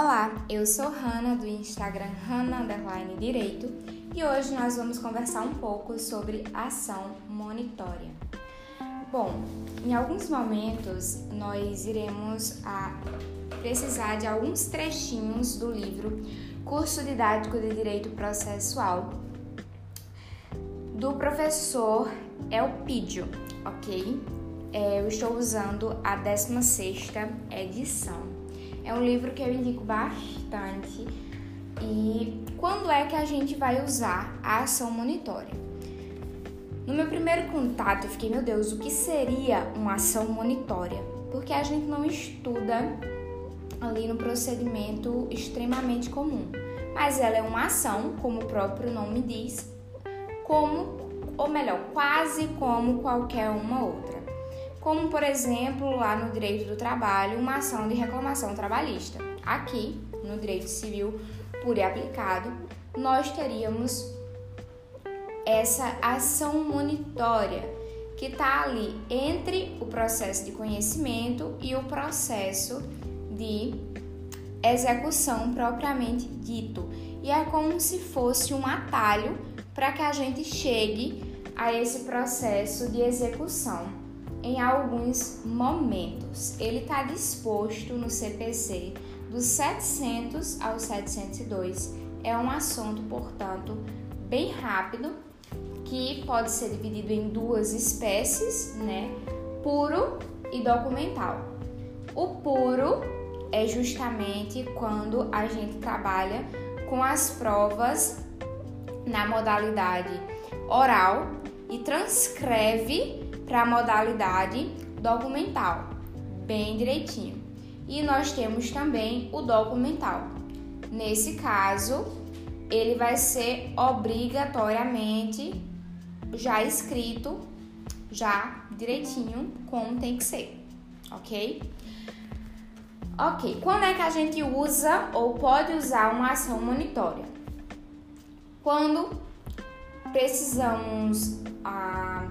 Olá, eu sou Hanna do Instagram Hanna Underline Direito e hoje nós vamos conversar um pouco sobre ação monitória. Bom, em alguns momentos nós iremos a precisar de alguns trechinhos do livro Curso Didático de Direito Processual do professor Elpidio, ok? É, eu estou usando a 16ª edição. É um livro que eu indico bastante. E quando é que a gente vai usar a ação monitória? No meu primeiro contato, eu fiquei, meu Deus, o que seria uma ação monitória? Porque a gente não estuda ali no procedimento extremamente comum. Mas ela é uma ação, como o próprio nome diz, como, ou melhor, quase como qualquer uma outra como por exemplo lá no direito do trabalho, uma ação de reclamação trabalhista. Aqui, no direito civil puro e aplicado, nós teríamos essa ação monitória que está ali entre o processo de conhecimento e o processo de execução propriamente dito. E é como se fosse um atalho para que a gente chegue a esse processo de execução em alguns momentos. Ele está disposto no CPC dos 700 ao 702. É um assunto, portanto, bem rápido, que pode ser dividido em duas espécies, né? Puro e documental. O puro é justamente quando a gente trabalha com as provas na modalidade oral e transcreve para a modalidade documental, bem direitinho. E nós temos também o documental. Nesse caso, ele vai ser obrigatoriamente já escrito, já direitinho, como tem que ser, ok? Ok, quando é que a gente usa ou pode usar uma ação monitória? Quando precisamos ah,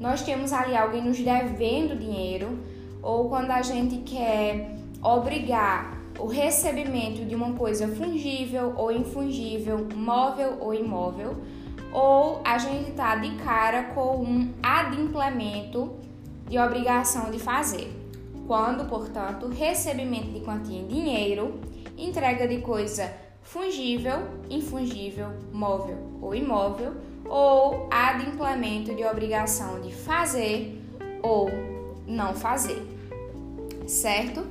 nós temos ali alguém nos devendo dinheiro, ou quando a gente quer obrigar o recebimento de uma coisa fungível ou infungível, móvel ou imóvel, ou a gente está de cara com um adimplemento de obrigação de fazer. Quando, portanto, recebimento de quantia em dinheiro, entrega de coisa fungível, infungível, móvel ou imóvel, ou adimplemento de obrigação de fazer ou não fazer, certo?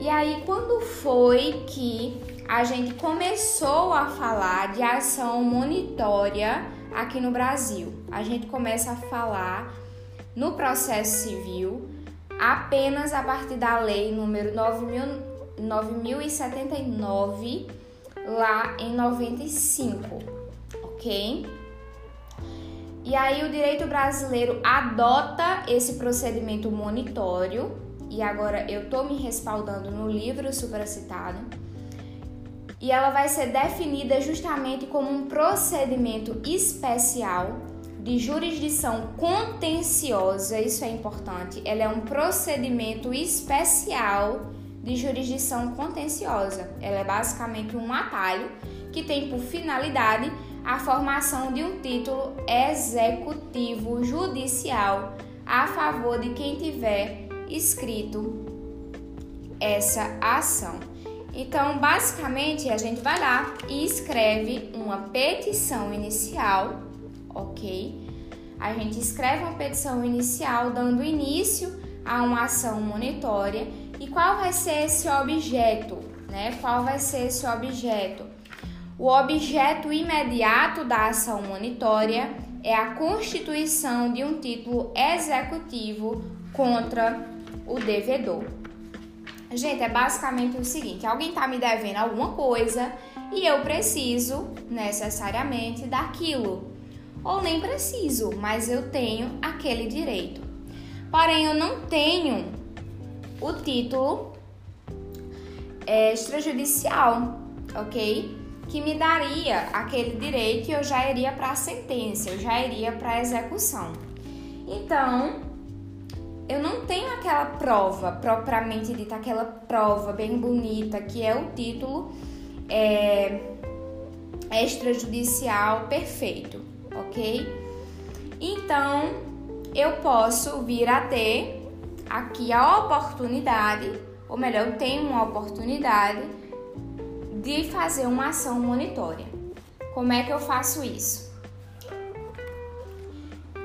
E aí, quando foi que a gente começou a falar de ação monitória aqui no Brasil? A gente começa a falar no processo civil apenas a partir da lei número 9079 lá em 95, ok? E aí o direito brasileiro adota esse procedimento monitório, e agora eu tô me respaldando no livro supracitado, e ela vai ser definida justamente como um procedimento especial de jurisdição contenciosa, isso é importante. Ela é um procedimento especial de jurisdição contenciosa. Ela é basicamente um atalho que tem por finalidade a formação de um título executivo judicial a favor de quem tiver escrito essa ação. Então, basicamente, a gente vai lá e escreve uma petição inicial, ok? A gente escreve uma petição inicial dando início a uma ação monitória. E qual vai ser esse objeto? Né? Qual vai ser esse objeto? O objeto imediato da ação monitória é a constituição de um título executivo contra o devedor. Gente, é basicamente o seguinte: alguém está me devendo alguma coisa e eu preciso necessariamente daquilo. Ou nem preciso, mas eu tenho aquele direito. Porém, eu não tenho o título extrajudicial, ok? Que me daria aquele direito e eu já iria para a sentença, eu já iria para a execução. Então, eu não tenho aquela prova propriamente dita, aquela prova bem bonita que é o título é, extrajudicial perfeito, ok? Então eu posso vir a ter aqui a oportunidade, ou melhor, eu tenho uma oportunidade de fazer uma ação monitória. Como é que eu faço isso?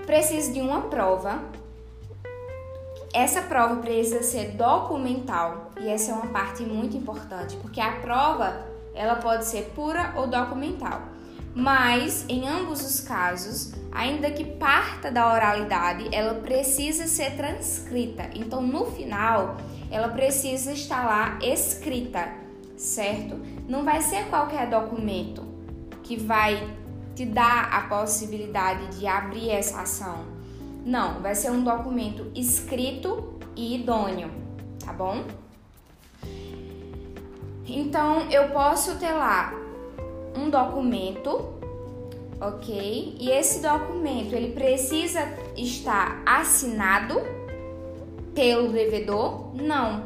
Preciso de uma prova. Essa prova precisa ser documental e essa é uma parte muito importante, porque a prova ela pode ser pura ou documental. Mas em ambos os casos, ainda que parta da oralidade, ela precisa ser transcrita. Então, no final, ela precisa estar lá escrita, certo? Não vai ser qualquer documento que vai te dar a possibilidade de abrir essa ação. Não, vai ser um documento escrito e idôneo, tá bom? Então, eu posso ter lá um documento, ok? E esse documento ele precisa estar assinado pelo devedor? Não.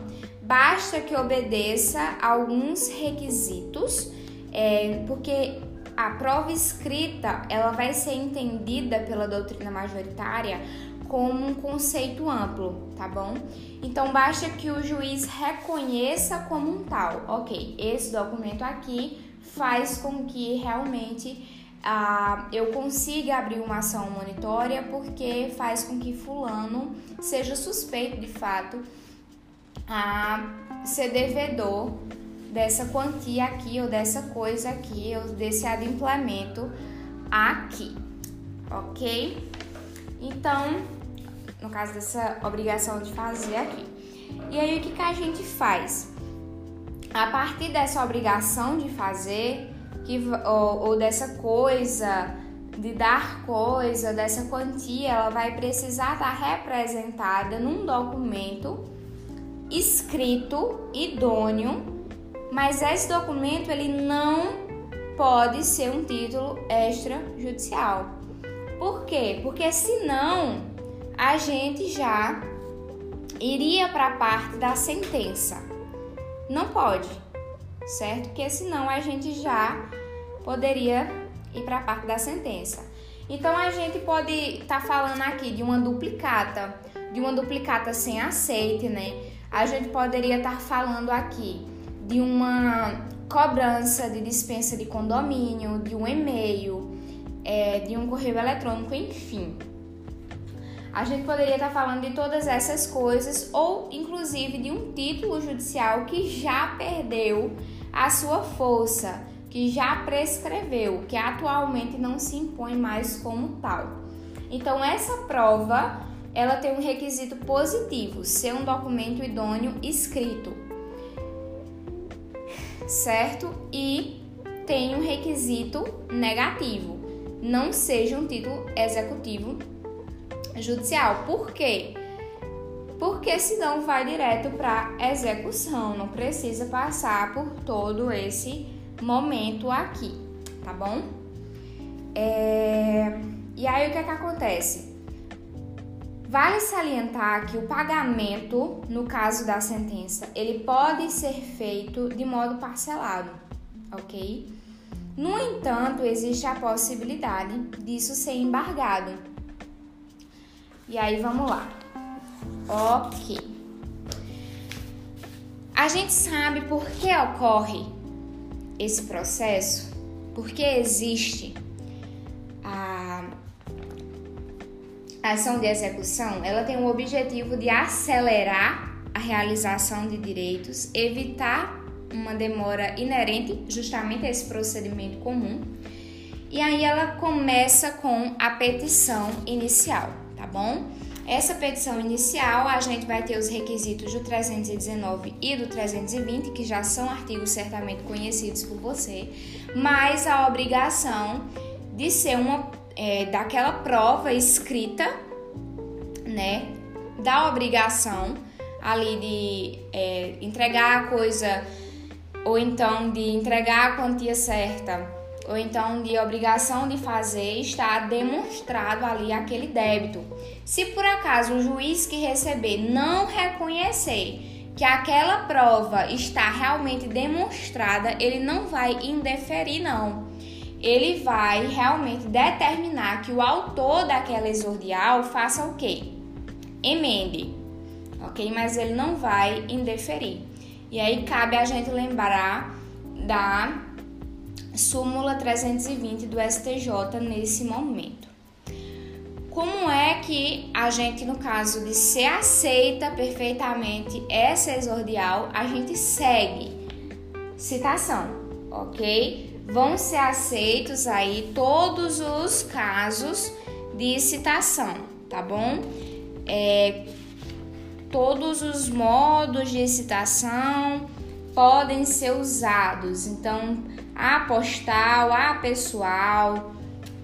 Basta que obedeça alguns requisitos, é, porque a prova escrita ela vai ser entendida pela doutrina majoritária como um conceito amplo, tá bom? Então basta que o juiz reconheça como um tal. Ok, esse documento aqui faz com que realmente ah, eu consiga abrir uma ação monitória porque faz com que fulano seja suspeito de fato a ser devedor dessa quantia aqui ou dessa coisa aqui ou desse adimplemento aqui, ok? Então, no caso dessa obrigação de fazer aqui. E aí o que, que a gente faz? a partir dessa obrigação de fazer, que, ou, ou dessa coisa, de dar coisa, dessa quantia, ela vai precisar estar representada num documento escrito, idôneo, mas esse documento ele não pode ser um título extrajudicial. Por quê? Porque senão a gente já iria para a parte da sentença. Não pode, certo? Porque senão a gente já poderia ir para a parte da sentença. Então a gente pode estar tá falando aqui de uma duplicata, de uma duplicata sem aceite, né? A gente poderia estar falando aqui de uma cobrança de dispensa de condomínio, de um e-mail, é, de um correio eletrônico, enfim. A gente poderia estar falando de todas essas coisas ou inclusive de um título judicial que já perdeu a sua força, que já prescreveu, que atualmente não se impõe mais como tal. Então essa prova, ela tem um requisito positivo, ser um documento idôneo escrito. Certo? E tem um requisito negativo, não seja um título executivo judicial. Por quê? Porque senão vai direto para execução, não precisa passar por todo esse momento aqui, tá bom? É... E aí o que é que acontece? Vale salientar que o pagamento, no caso da sentença, ele pode ser feito de modo parcelado, ok? No entanto, existe a possibilidade disso ser embargado. E aí vamos lá. Ok. A gente sabe por que ocorre esse processo? Porque existe a ação de execução, ela tem o objetivo de acelerar a realização de direitos, evitar uma demora inerente justamente a esse procedimento comum. E aí ela começa com a petição inicial tá bom? Essa petição inicial, a gente vai ter os requisitos do 319 e do 320, que já são artigos certamente conhecidos por você, mas a obrigação de ser uma é, daquela prova escrita, né? Da obrigação ali de é, entregar a coisa ou então de entregar a quantia certa ou então de obrigação de fazer, está demonstrado ali aquele débito. Se por acaso o juiz que receber não reconhecer que aquela prova está realmente demonstrada, ele não vai indeferir não. Ele vai realmente determinar que o autor daquela exordial faça o quê? Emende. OK? Mas ele não vai indeferir. E aí cabe a gente lembrar da súmula 320 do STJ nesse momento. Como é que a gente, no caso de ser aceita perfeitamente essa exordial, a gente segue? Citação, ok? Vão ser aceitos aí todos os casos de citação, tá bom? É, todos os modos de citação podem ser usados. Então, a postal, a pessoal,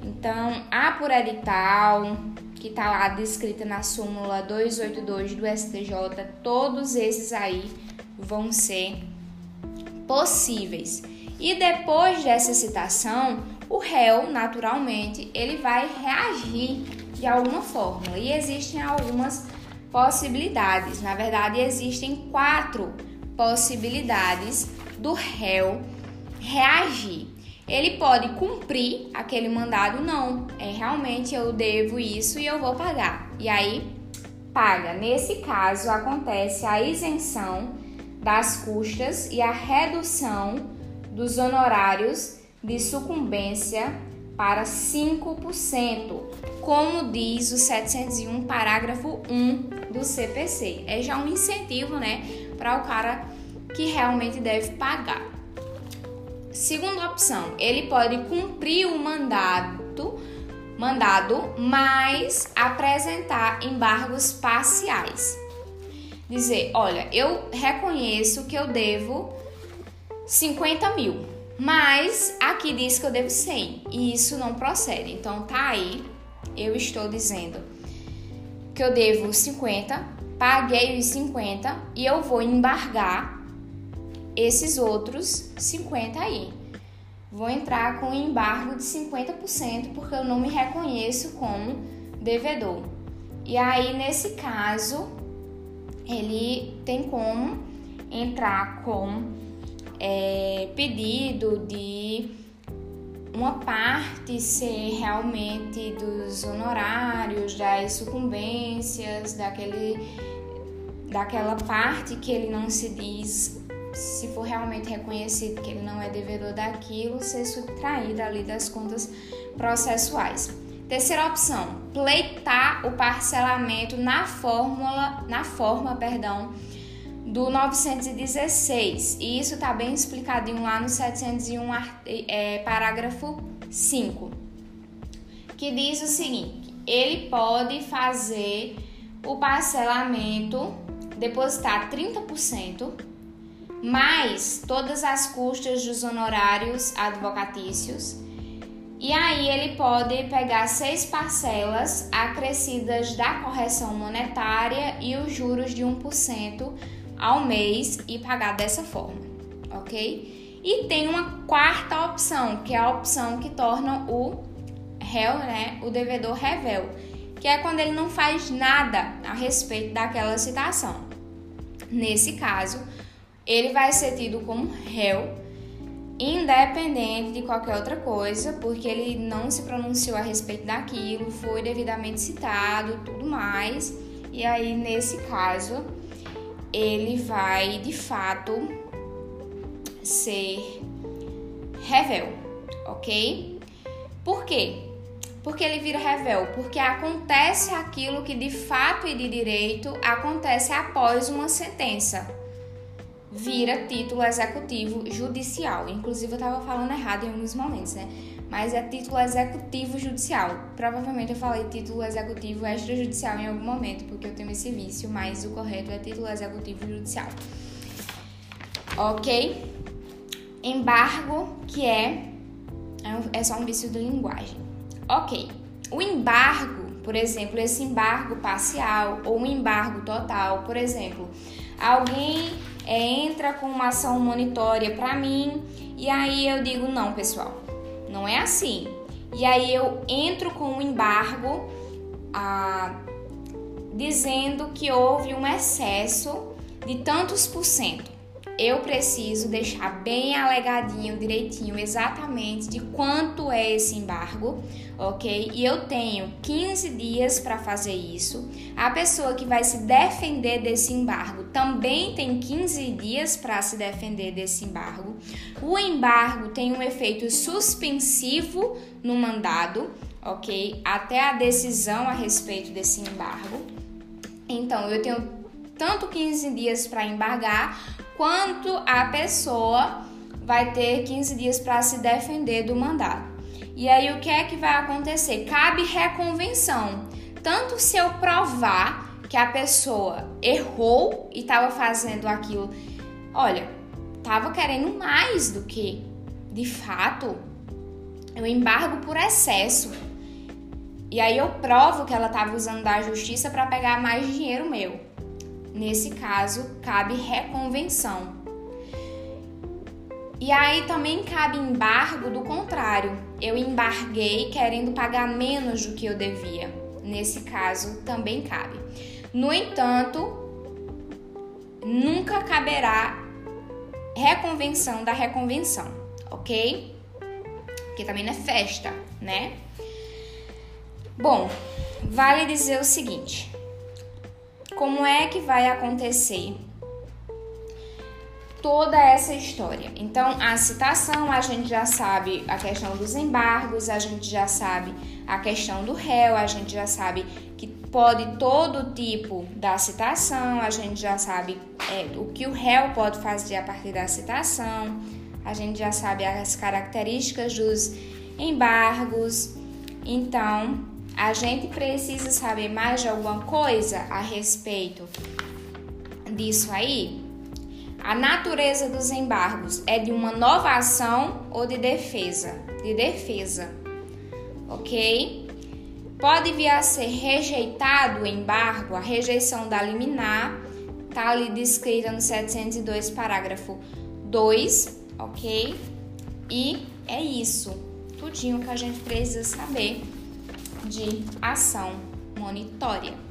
então, a por edital, que está lá descrita na súmula 282 do STJ, todos esses aí vão ser possíveis. E depois dessa citação, o réu, naturalmente, ele vai reagir de alguma forma. E existem algumas possibilidades. Na verdade, existem quatro possibilidades do réu reagir ele pode cumprir aquele mandado, não, é realmente eu devo isso e eu vou pagar. E aí paga. Nesse caso acontece a isenção das custas e a redução dos honorários de sucumbência para 5%, como diz o 701 parágrafo 1 do CPC. É já um incentivo, né, para o cara que realmente deve pagar. Segunda opção, ele pode cumprir o mandato, mandado, mas apresentar embargos parciais. Dizer, olha, eu reconheço que eu devo 50 mil, mas aqui diz que eu devo 100 e isso não procede. Então tá aí, eu estou dizendo que eu devo 50, paguei os 50 e eu vou embargar esses outros 50 aí. Vou entrar com embargo de 50% porque eu não me reconheço como devedor. E aí, nesse caso, ele tem como entrar com é, pedido de uma parte ser realmente dos honorários, das sucumbências, daquele, daquela parte que ele não se diz se for realmente reconhecido que ele não é devedor daquilo, ser subtraído ali das contas processuais. Terceira opção, pleitar o parcelamento na fórmula, na forma, perdão, do 916. E isso está bem explicadinho lá no 701, é, parágrafo 5, que diz o seguinte: ele pode fazer o parcelamento, depositar 30% mais todas as custas dos honorários advocatícios. E aí ele pode pegar seis parcelas acrescidas da correção monetária e os juros de 1% ao mês e pagar dessa forma, ok? E tem uma quarta opção, que é a opção que torna o réu, né, o devedor revel, que é quando ele não faz nada a respeito daquela citação. Nesse caso, ele vai ser tido como réu, independente de qualquer outra coisa, porque ele não se pronunciou a respeito daquilo, foi devidamente citado, tudo mais. E aí, nesse caso, ele vai de fato ser revel, ok? Por quê? Porque ele vira revel? Porque acontece aquilo que de fato e de direito acontece após uma sentença vira título executivo judicial. Inclusive, eu estava falando errado em alguns momentos, né? Mas é título executivo judicial. Provavelmente eu falei título executivo extrajudicial em algum momento, porque eu tenho esse vício, mas o correto é título executivo judicial. Ok? Embargo, que é, é só um vício de linguagem. Ok. O embargo, por exemplo, esse embargo parcial ou um embargo total, por exemplo, alguém é, entra com uma ação monitória para mim e aí eu digo: não, pessoal, Não é assim. E aí eu entro com um embargo ah, dizendo que houve um excesso de tantos por cento eu preciso deixar bem alegadinho, direitinho, exatamente de quanto é esse embargo, ok? E eu tenho 15 dias para fazer isso. A pessoa que vai se defender desse embargo também tem 15 dias para se defender desse embargo. O embargo tem um efeito suspensivo no mandado, ok? Até a decisão a respeito desse embargo. Então, eu tenho tanto 15 dias para embargar, quanto a pessoa vai ter 15 dias para se defender do mandado. E aí o que é que vai acontecer? Cabe reconvenção. Tanto se eu provar que a pessoa errou e estava fazendo aquilo, olha, estava querendo mais do que de fato, eu embargo por excesso. E aí eu provo que ela estava usando da justiça para pegar mais dinheiro meu. Nesse caso, cabe reconvenção. E aí também cabe embargo do contrário. Eu embarguei querendo pagar menos do que eu devia. Nesse caso, também cabe. No entanto, nunca caberá reconvenção da reconvenção, ok? Porque também não é festa, né? Bom, vale dizer o seguinte: como é que vai acontecer toda essa história. Então, a citação, a gente já sabe a questão dos embargos, a gente já sabe a questão do réu, a gente já sabe que pode todo tipo da citação, a gente já sabe é, o que o réu pode fazer a partir da citação, a gente já sabe as características dos embargos. Então, a gente precisa saber mais de alguma coisa a respeito disso aí? A natureza dos embargos é de uma nova ação ou de defesa? De defesa, ok? Pode vir a ser rejeitado o embargo, a rejeição da liminar, tá ali descrita no 702, parágrafo 2, ok? E é isso, tudinho que a gente precisa saber de ação monitória.